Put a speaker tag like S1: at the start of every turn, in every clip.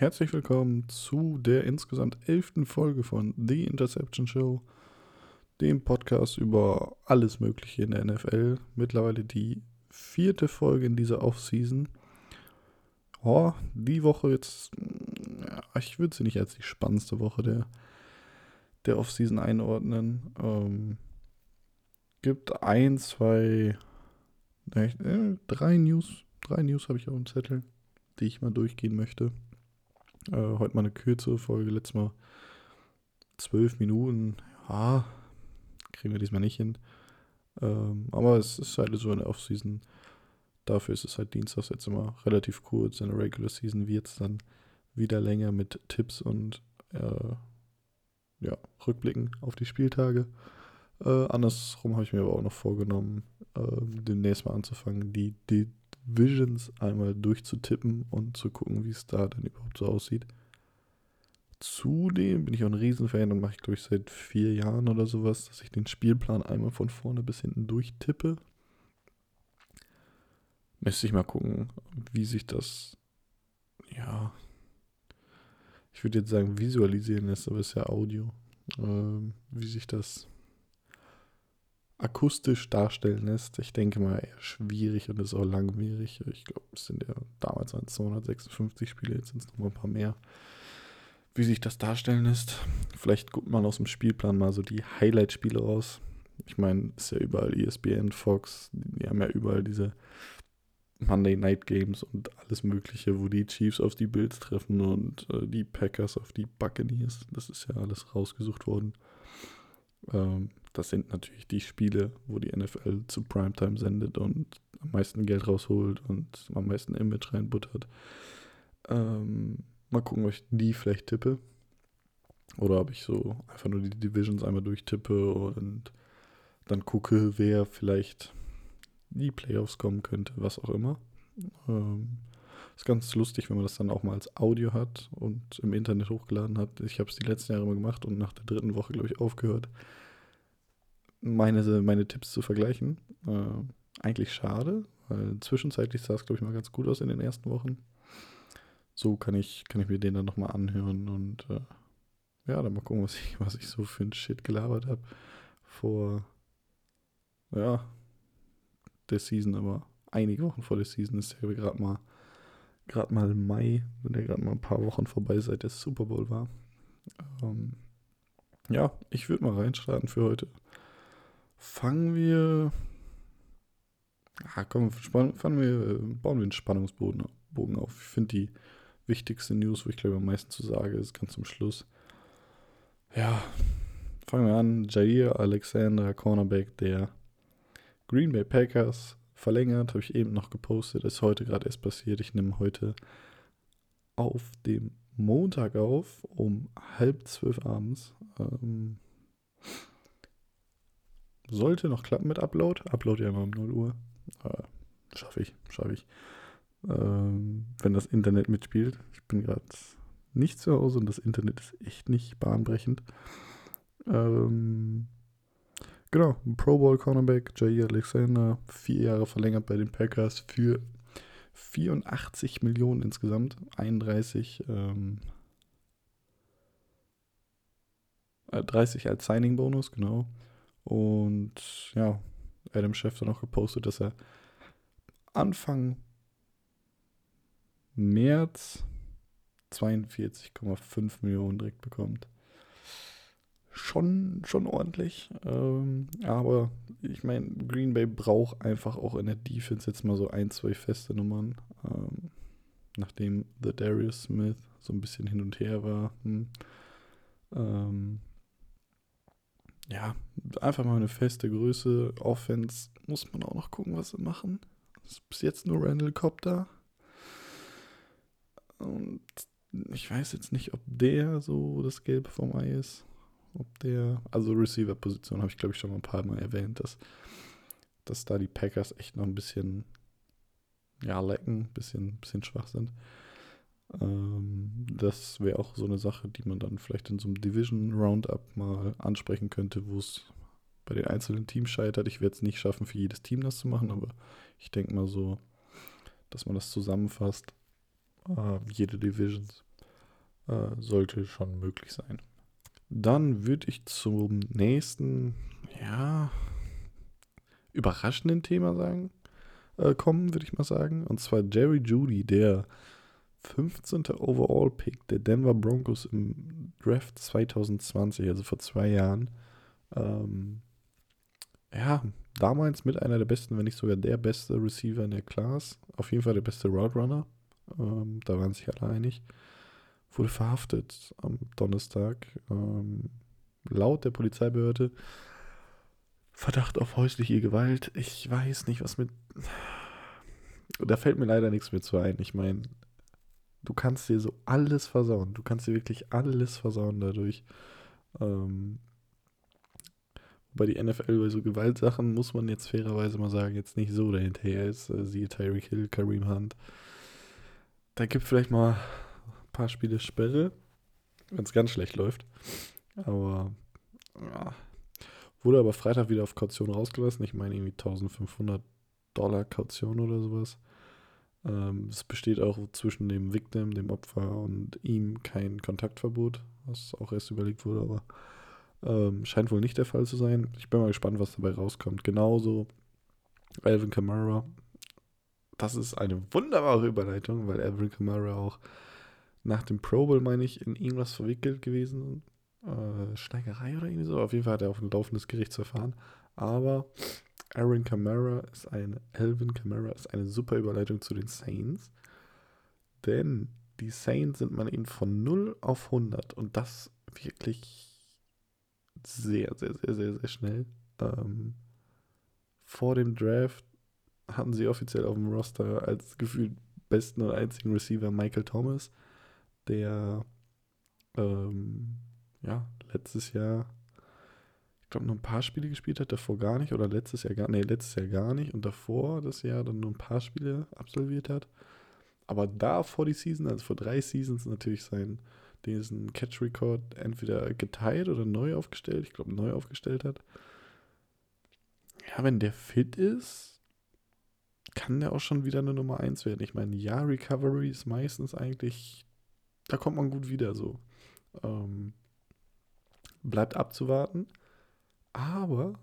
S1: herzlich willkommen zu der insgesamt elften Folge von The Interception Show, dem Podcast über alles Mögliche in der NFL. Mittlerweile die vierte Folge in dieser Offseason. Oh, die Woche jetzt, ich würde sie nicht als die spannendste Woche der, der Offseason einordnen. Ähm, gibt ein, zwei, äh, drei News, drei News habe ich auf dem Zettel, die ich mal durchgehen möchte. Äh, heute mal eine kürzere Folge, letztes Mal zwölf Minuten. Ja, kriegen wir diesmal nicht hin. Ähm, aber es ist halt so in der Offseason. Dafür ist es halt Dienstags jetzt immer relativ kurz. In der Regular Season wird es dann wieder länger mit Tipps und äh, ja, Rückblicken auf die Spieltage. Äh, andersrum habe ich mir aber auch noch vorgenommen, äh, demnächst mal anzufangen, die, die Visions einmal durchzutippen und zu gucken, wie es da dann überhaupt so aussieht. Zudem bin ich auch ein Riesenfan und mache ich, glaube ich, seit vier Jahren oder sowas, dass ich den Spielplan einmal von vorne bis hinten durchtippe. Müsste ich mal gucken, wie sich das, ja, ich würde jetzt sagen, visualisieren lässt, aber es ist ja Audio. Ähm, wie sich das akustisch darstellen lässt. Ich denke mal eher schwierig und ist auch langwierig. Ich glaube, es sind ja damals waren 256 Spiele, jetzt sind es nochmal ein paar mehr. Wie sich das darstellen lässt. Vielleicht guckt man aus dem Spielplan mal so die Highlight-Spiele raus. Ich meine, ist ja überall ESPN, Fox, die haben ja überall diese Monday Night Games und alles Mögliche, wo die Chiefs auf die Bills treffen und äh, die Packers auf die Buccaneers. Das ist ja alles rausgesucht worden. Ähm, das sind natürlich die Spiele, wo die NFL zu Primetime sendet und am meisten Geld rausholt und am meisten Image reinbuttert. Ähm, mal gucken, ob ich die vielleicht tippe. Oder ob ich so einfach nur die Divisions einmal durchtippe und dann gucke, wer vielleicht die Playoffs kommen könnte, was auch immer. Ähm, ist ganz lustig, wenn man das dann auch mal als Audio hat und im Internet hochgeladen hat. Ich habe es die letzten Jahre immer gemacht und nach der dritten Woche, glaube ich, aufgehört meine, meine Tipps zu vergleichen. Äh, eigentlich schade, weil zwischenzeitlich sah es, glaube ich, mal ganz gut aus in den ersten Wochen. So kann ich, kann ich mir den dann nochmal anhören und äh, ja, dann mal gucken, was ich, was ich so für ein Shit gelabert habe vor, ja, der Season, aber einige Wochen vor der Season ist ja gerade mal, gerade mal Mai, sind ja gerade mal ein paar Wochen vorbei, seit der Super Bowl war. Ähm, ja, ich würde mal reinstarten für heute fangen wir. Ah, komm, fangen wir, bauen wir einen Spannungsbogen auf. Ich finde die wichtigste News, wo ich glaube am meisten zu sagen, ist ganz zum Schluss. Ja, fangen wir an. Jair Alexander, Cornerback der Green Bay Packers, verlängert, habe ich eben noch gepostet, ist heute gerade erst passiert. Ich nehme heute auf dem Montag auf, um halb zwölf abends. Ähm, sollte noch klappen mit Upload. Upload ja immer um 0 Uhr. Äh, schaffe ich, schaffe ich. Ähm, wenn das Internet mitspielt. Ich bin gerade nicht zu Hause und das Internet ist echt nicht bahnbrechend. Ähm, genau, Pro Bowl Cornerback Jair Alexander, vier Jahre verlängert bei den Packers für 84 Millionen insgesamt, 31, ähm, 30 äh, als Signing-Bonus, genau. Und ja, Adam Schefter noch gepostet, dass er Anfang März 42,5 Millionen direkt bekommt. Schon, schon ordentlich. Ähm, aber ich meine, Green Bay braucht einfach auch in der Defense jetzt mal so ein, zwei feste Nummern. Ähm, nachdem The Darius Smith so ein bisschen hin und her war. Hm. Ähm, ja, einfach mal eine feste Größe. Offense muss man auch noch gucken, was sie machen. Ist bis jetzt nur Randall Cobb da. Und ich weiß jetzt nicht, ob der so das Gelbe vom Ei ist. Ob der, also Receiver-Position habe ich glaube ich schon mal ein paar Mal erwähnt, dass, dass da die Packers echt noch ein bisschen, ja, lecken, ein bisschen, bisschen schwach sind. Ähm, das wäre auch so eine Sache, die man dann vielleicht in so einem Division Roundup mal ansprechen könnte, wo es bei den einzelnen Teams scheitert. Ich werde es nicht schaffen, für jedes Team das zu machen, aber ich denke mal so, dass man das zusammenfasst. Äh, jede Division. Äh, sollte schon möglich sein. Dann würde ich zum nächsten, ja, überraschenden Thema sagen, äh, kommen, würde ich mal sagen. Und zwar Jerry Judy, der 15. Overall-Pick der Denver Broncos im Draft 2020, also vor zwei Jahren. Ähm, ja, damals mit einer der besten, wenn nicht sogar der beste Receiver in der Class. Auf jeden Fall der beste Route Runner. Ähm, da waren sich alle einig. Wurde verhaftet am Donnerstag. Ähm, laut der Polizeibehörde. Verdacht auf häusliche Gewalt. Ich weiß nicht, was mit. Da fällt mir leider nichts mehr zu ein. Ich meine, du kannst dir so alles versauen. Du kannst dir wirklich alles versauen dadurch. Ähm, bei die NFL bei so Gewaltsachen muss man jetzt fairerweise mal sagen, jetzt nicht so dahinterher ist. Äh, siehe Tyreek Hill, Kareem Hunt. Da gibt vielleicht mal ein paar Spiele Sperre, wenn es ganz schlecht läuft. Aber ja. Wurde aber Freitag wieder auf Kaution rausgelassen. Ich meine irgendwie 1500 Dollar Kaution oder sowas. Ähm, es besteht auch zwischen dem Victim, dem Opfer und ihm kein Kontaktverbot, was auch erst überlegt wurde, aber ähm, scheint wohl nicht der Fall zu sein. Ich bin mal gespannt, was dabei rauskommt. Genauso Alvin Kamara. Das ist eine wunderbare Überleitung, weil Alvin Kamara auch nach dem Pro Bowl, meine ich, in irgendwas verwickelt gewesen. Äh, Schlägerei oder irgendwie so. Auf jeden Fall hat er auf ein laufendes Gerichtsverfahren. Aber Aaron Kamara ist eine, Alvin Kamara ist eine super Überleitung zu den Saints. Denn die Saints sind man eben von 0 auf 100 und das wirklich sehr, sehr, sehr, sehr, sehr schnell. Ähm, vor dem Draft hatten sie offiziell auf dem Roster als gefühlt besten und einzigen Receiver Michael Thomas, der ähm, ja letztes Jahr, ich glaube, nur ein paar Spiele gespielt hat, davor gar nicht, oder letztes Jahr gar, nee, letztes Jahr gar nicht und davor das Jahr dann nur ein paar Spiele absolviert hat. Aber da vor die Season, also vor drei Seasons, natürlich sein diesen Catch-Record entweder geteilt oder neu aufgestellt, ich glaube neu aufgestellt hat. Ja, wenn der fit ist, kann der auch schon wieder eine Nummer 1 werden. Ich meine, ja, Recovery ist meistens eigentlich, da kommt man gut wieder so. Ähm, bleibt abzuwarten. Aber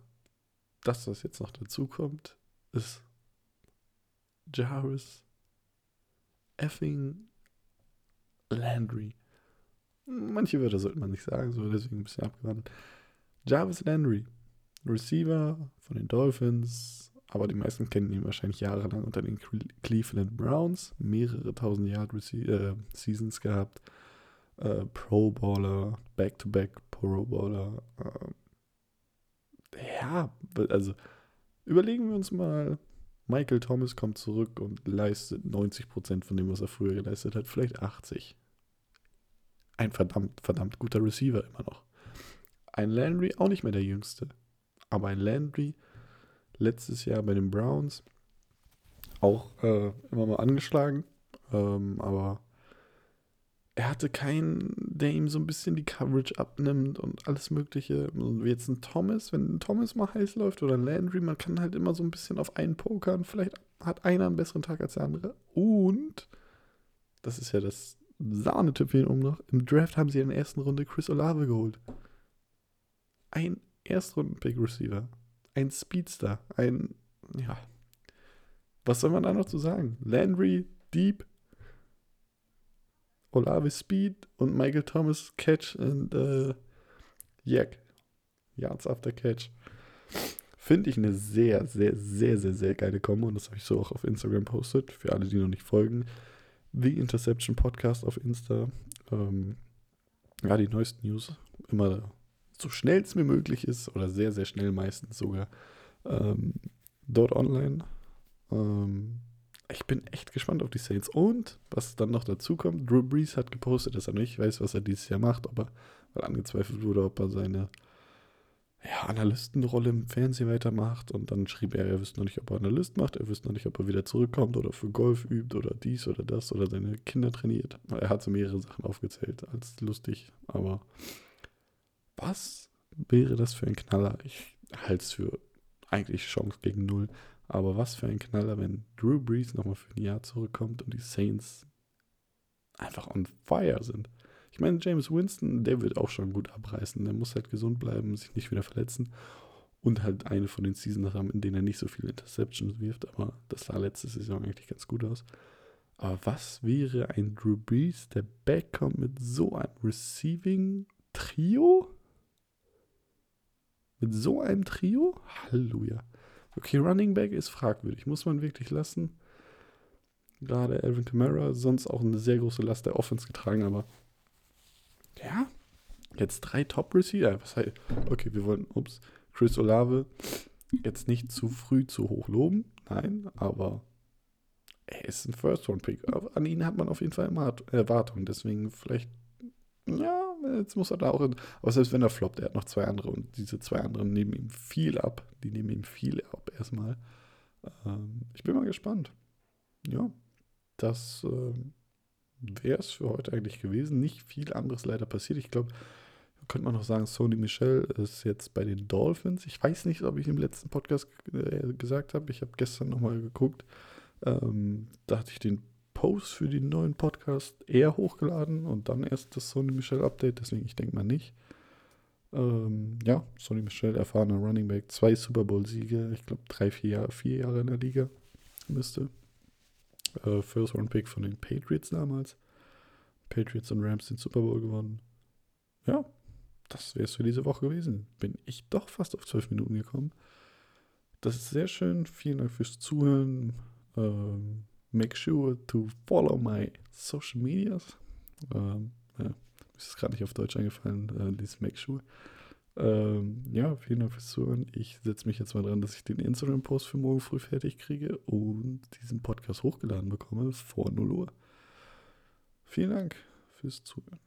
S1: das, was jetzt noch dazu kommt, ist Jarvis effing Landry. Manche Wörter sollte man nicht sagen, so deswegen ein bisschen abgewandelt. Jarvis Landry, Receiver von den Dolphins, aber die meisten kennen ihn wahrscheinlich jahrelang unter den Cleveland Browns, mehrere tausend Yard äh, Seasons gehabt, äh, Pro Bowler, Back-to-Back -back Pro Bowler. Äh, ja, also überlegen wir uns mal, Michael Thomas kommt zurück und leistet 90% von dem, was er früher geleistet hat, vielleicht 80 ein verdammt, verdammt guter Receiver immer noch. Ein Landry auch nicht mehr der jüngste. Aber ein Landry letztes Jahr bei den Browns auch äh, immer mal angeschlagen. Ähm, aber er hatte keinen, der ihm so ein bisschen die Coverage abnimmt und alles Mögliche. Und jetzt ein Thomas, wenn ein Thomas mal heiß läuft oder ein Landry, man kann halt immer so ein bisschen auf einen pokern. Vielleicht hat einer einen besseren Tag als der andere. Und das ist ja das Sahnetüpfchen um noch. Im Draft haben sie in der ersten Runde Chris Olave geholt. Ein Erstrunden-Pick-Receiver. Ein Speedster. Ein, ja. Was soll man da noch zu sagen? Landry, Deep, Olave Speed und Michael Thomas Catch und äh, Yak. Yards after Catch. Finde ich eine sehr, sehr, sehr, sehr, sehr geile Kombo und das habe ich so auch auf Instagram postet. Für alle, die noch nicht folgen. The Interception Podcast auf Insta. Ähm, ja, die neuesten News immer so schnell es mir möglich ist oder sehr, sehr schnell meistens sogar ähm, dort online. Ähm, ich bin echt gespannt auf die Saints. Und was dann noch dazu kommt, Drew Brees hat gepostet, dass er nicht weiß, was er dieses Jahr macht, aber weil angezweifelt wurde, ob er seine ja, Analystenrolle im Fernsehen weitermacht. Und dann schrieb er, er wüsste noch nicht, ob er Analyst macht, er wüsste noch nicht, ob er wieder zurückkommt oder für Golf übt oder dies oder das oder seine Kinder trainiert. Er hat so mehrere Sachen aufgezählt als lustig. Aber was wäre das für ein Knaller? Ich halte es für eigentlich Chance gegen Null. Aber was für ein Knaller, wenn Drew Brees nochmal für ein Jahr zurückkommt und die Saints einfach on fire sind. Ich meine, James Winston, der wird auch schon gut abreißen. Der muss halt gesund bleiben, sich nicht wieder verletzen. Und halt eine von den Seasons haben, in denen er nicht so viele Interceptions wirft. Aber das sah letzte Saison eigentlich ganz gut aus. Aber was wäre ein Drew Brees, der backkommt mit so einem Receiving-Trio? Mit so einem Trio? Halleluja. Okay, Running Back ist fragwürdig, muss man wirklich lassen. Gerade Alvin Kamara, sonst auch eine sehr große Last der Offense getragen, aber ja, jetzt drei Top-Receiver. Was heißt, okay, wir wollen, ups, Chris Olave jetzt nicht zu früh zu hoch loben, nein, aber er ist ein First-Round-Pick. An ihn hat man auf jeden Fall Erwartungen, deswegen vielleicht, ja, jetzt muss er da auch, in, aber selbst wenn er floppt, er hat noch zwei andere und diese zwei anderen nehmen ihm viel ab, die nehmen ihm viel ab erstmal. Ähm, ich bin mal gespannt. Ja, das ähm, wäre es für heute eigentlich gewesen. Nicht viel anderes leider passiert. Ich glaube, könnte man noch sagen, Sony Michel ist jetzt bei den Dolphins. Ich weiß nicht, ob ich im letzten Podcast äh, gesagt habe. Ich habe gestern nochmal geguckt. Ähm, da hatte ich den Post für den neuen Podcast eher hochgeladen und dann erst das Sony Michel Update. Deswegen, ich denke mal nicht. Ähm, ja, Sony Michel, erfahrener Running Back, zwei Super Bowl-Siege. Ich glaube, drei, vier Jahre, vier Jahre in der Liga müsste. Äh, First Round Pick von den Patriots damals. Patriots und Rams den Super Bowl gewonnen. Ja, das wäre es für diese Woche gewesen. Bin ich doch fast auf zwölf Minuten gekommen. Das ist sehr schön. Vielen Dank fürs Zuhören. Ähm, make sure to follow my social medias. Ähm, ja, ist es gerade nicht auf Deutsch eingefallen, äh, dieses Make sure. Ähm, ja, vielen Dank fürs Zuhören. Ich setze mich jetzt mal dran, dass ich den Instagram-Post für morgen früh fertig kriege und diesen Podcast hochgeladen bekomme vor 0 Uhr. Vielen Dank fürs Zuhören.